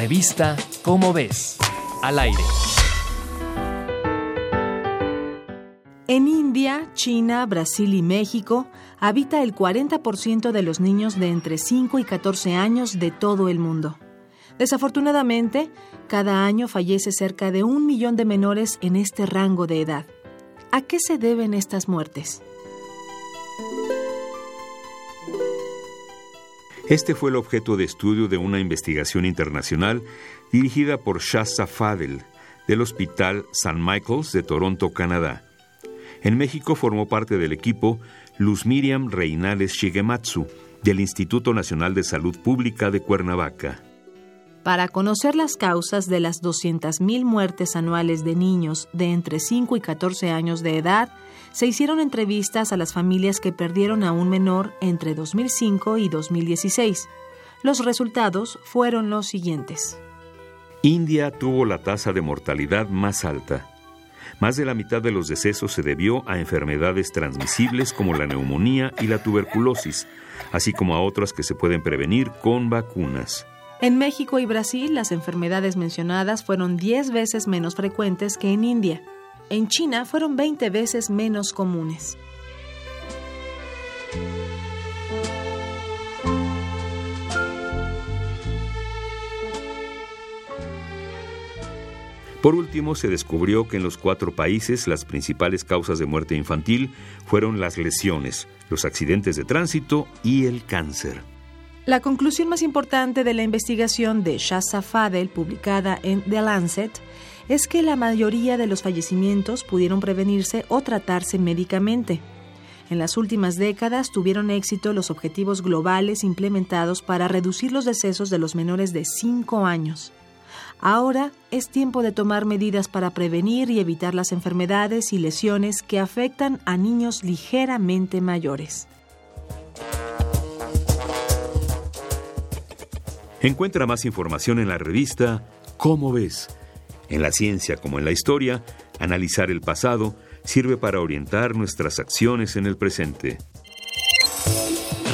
Revista Cómo ves, al aire. En India, China, Brasil y México habita el 40% de los niños de entre 5 y 14 años de todo el mundo. Desafortunadamente, cada año fallece cerca de un millón de menores en este rango de edad. ¿A qué se deben estas muertes? Este fue el objeto de estudio de una investigación internacional dirigida por Shasta Fadel del Hospital St. Michael's de Toronto, Canadá. En México formó parte del equipo Luz Miriam Reinales Shigematsu del Instituto Nacional de Salud Pública de Cuernavaca. Para conocer las causas de las 200.000 muertes anuales de niños de entre 5 y 14 años de edad, se hicieron entrevistas a las familias que perdieron a un menor entre 2005 y 2016. Los resultados fueron los siguientes. India tuvo la tasa de mortalidad más alta. Más de la mitad de los decesos se debió a enfermedades transmisibles como la neumonía y la tuberculosis, así como a otras que se pueden prevenir con vacunas. En México y Brasil, las enfermedades mencionadas fueron 10 veces menos frecuentes que en India. En China fueron 20 veces menos comunes. Por último, se descubrió que en los cuatro países las principales causas de muerte infantil fueron las lesiones, los accidentes de tránsito y el cáncer. La conclusión más importante de la investigación de Shasa Fadel, publicada en The Lancet, es que la mayoría de los fallecimientos pudieron prevenirse o tratarse médicamente. En las últimas décadas tuvieron éxito los objetivos globales implementados para reducir los decesos de los menores de 5 años. Ahora es tiempo de tomar medidas para prevenir y evitar las enfermedades y lesiones que afectan a niños ligeramente mayores. Encuentra más información en la revista Cómo ves. En la ciencia como en la historia, analizar el pasado sirve para orientar nuestras acciones en el presente.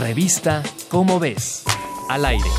Revista Cómo ves. Al aire.